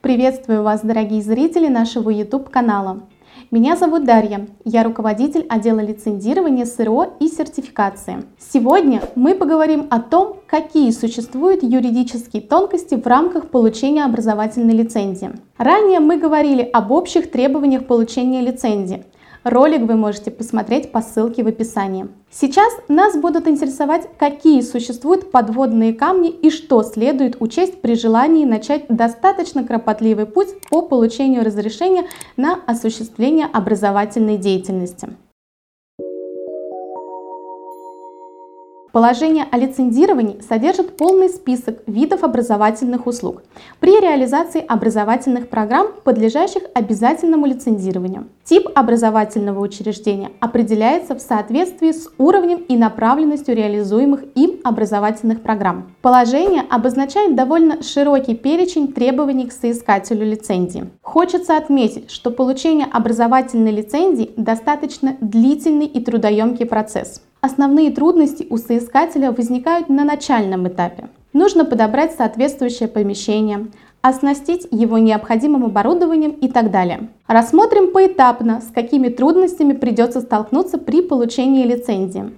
Приветствую вас, дорогие зрители нашего YouTube-канала. Меня зовут Дарья, я руководитель отдела лицензирования СРО и сертификации. Сегодня мы поговорим о том, какие существуют юридические тонкости в рамках получения образовательной лицензии. Ранее мы говорили об общих требованиях получения лицензии – Ролик вы можете посмотреть по ссылке в описании. Сейчас нас будут интересовать, какие существуют подводные камни и что следует учесть при желании начать достаточно кропотливый путь по получению разрешения на осуществление образовательной деятельности. Положение о лицензировании содержит полный список видов образовательных услуг при реализации образовательных программ, подлежащих обязательному лицензированию. Тип образовательного учреждения определяется в соответствии с уровнем и направленностью реализуемых им образовательных программ. Положение обозначает довольно широкий перечень требований к соискателю лицензии. Хочется отметить, что получение образовательной лицензии достаточно длительный и трудоемкий процесс. Основные трудности у соискателя возникают на начальном этапе. Нужно подобрать соответствующее помещение, оснастить его необходимым оборудованием и так далее. Рассмотрим поэтапно, с какими трудностями придется столкнуться при получении лицензии.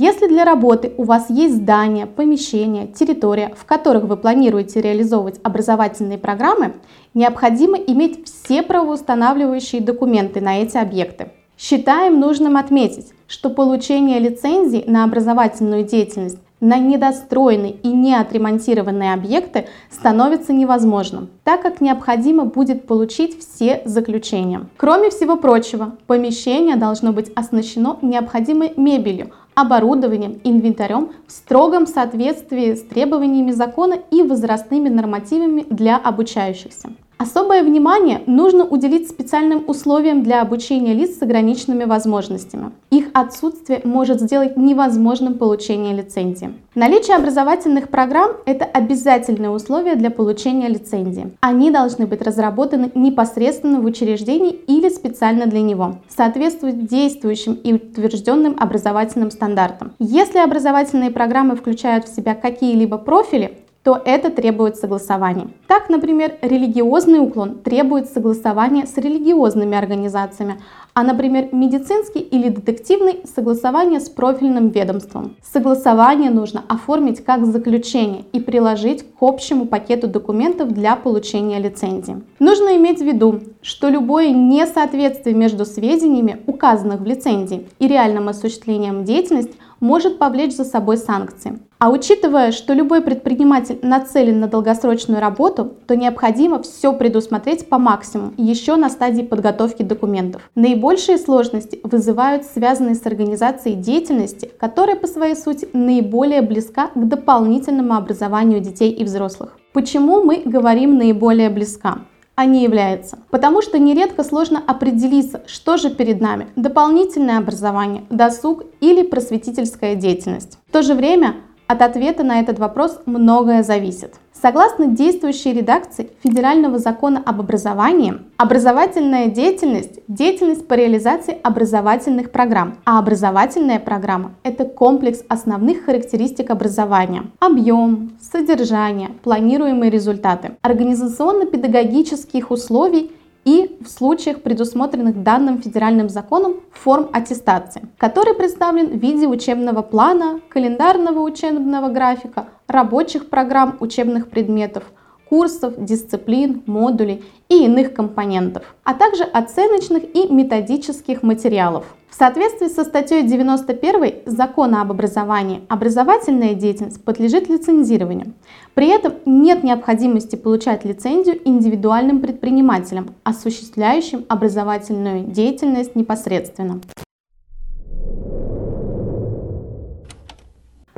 Если для работы у вас есть здание, помещение, территория, в которых вы планируете реализовывать образовательные программы, необходимо иметь все правоустанавливающие документы на эти объекты. Считаем нужным отметить, что получение лицензии на образовательную деятельность на недостроенные и неотремонтированные объекты становится невозможным, так как необходимо будет получить все заключения. Кроме всего прочего, помещение должно быть оснащено необходимой мебелью, оборудованием, инвентарем в строгом соответствии с требованиями закона и возрастными нормативами для обучающихся. Особое внимание нужно уделить специальным условиям для обучения лиц с ограниченными возможностями. Их отсутствие может сделать невозможным получение лицензии. Наличие образовательных программ – это обязательное условие для получения лицензии. Они должны быть разработаны непосредственно в учреждении или специально для него, соответствуют действующим и утвержденным образовательным стандартам. Если образовательные программы включают в себя какие-либо профили, то это требует согласования. Так, например, религиозный уклон требует согласования с религиозными организациями, а, например, медицинский или детективный – согласование с профильным ведомством. Согласование нужно оформить как заключение и приложить к общему пакету документов для получения лицензии. Нужно иметь в виду, что любое несоответствие между сведениями, указанных в лицензии, и реальным осуществлением деятельности может повлечь за собой санкции. А учитывая, что любой предприниматель нацелен на долгосрочную работу, то необходимо все предусмотреть по максимуму еще на стадии подготовки документов. Наибольшие сложности вызывают связанные с организацией деятельности, которая по своей сути наиболее близка к дополнительному образованию детей и взрослых. Почему мы говорим наиболее близка? а не является. Потому что нередко сложно определиться, что же перед нами – дополнительное образование, досуг или просветительская деятельность. В то же время от ответа на этот вопрос многое зависит. Согласно действующей редакции Федерального закона об образовании, образовательная деятельность – деятельность по реализации образовательных программ, а образовательная программа – это комплекс основных характеристик образования – объем, содержание, планируемые результаты, организационно-педагогических условий и в случаях, предусмотренных данным федеральным законом, форм аттестации, который представлен в виде учебного плана, календарного учебного графика, рабочих программ учебных предметов, курсов, дисциплин, модулей и иных компонентов, а также оценочных и методических материалов. В соответствии со статьей 91 Закона об образовании, образовательная деятельность подлежит лицензированию. При этом нет необходимости получать лицензию индивидуальным предпринимателям, осуществляющим образовательную деятельность непосредственно.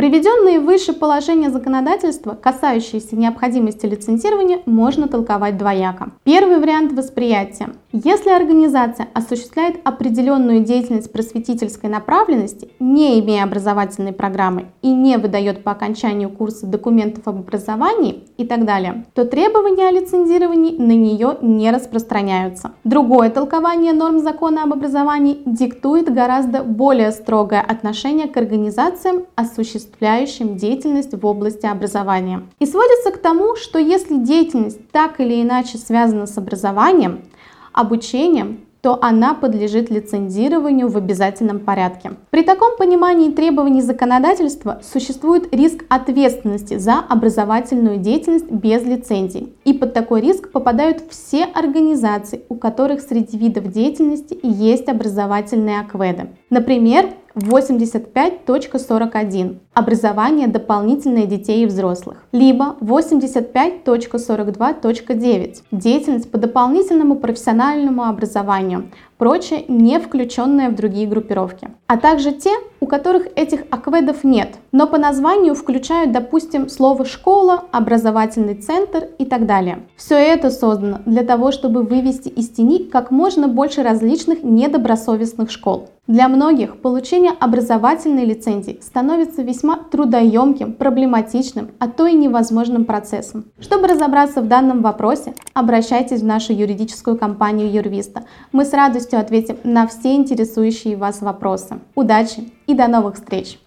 Приведенные выше положения законодательства, касающиеся необходимости лицензирования, можно толковать двояко. Первый вариант восприятия Если организация осуществляет определенную деятельность просветительской направленности, не имея образовательной программы и не выдает по окончанию курса документов об образовании и так далее, то требования о лицензировании на нее не распространяются. Другое толкование норм закона об образовании диктует гораздо более строгое отношение к организациям, осуществляющим деятельность в области образования. И сводится к тому, что если деятельность так или иначе связана с образованием, обучением, то она подлежит лицензированию в обязательном порядке. При таком понимании требований законодательства существует риск ответственности за образовательную деятельность без лицензий. И под такой риск попадают все организации, у которых среди видов деятельности есть образовательные акведы. Например, 85.41 образование дополнительное детей и взрослых, либо 85.42.9 деятельность по дополнительному профессиональному образованию, прочее не включенное в другие группировки, а также те, которых этих акведов нет, но по названию включают, допустим, слово «школа», «образовательный центр» и так далее. Все это создано для того, чтобы вывести из тени как можно больше различных недобросовестных школ. Для многих получение образовательной лицензии становится весьма трудоемким, проблематичным, а то и невозможным процессом. Чтобы разобраться в данном вопросе, обращайтесь в нашу юридическую компанию Юрвиста. Мы с радостью ответим на все интересующие вас вопросы. Удачи и до новых встреч!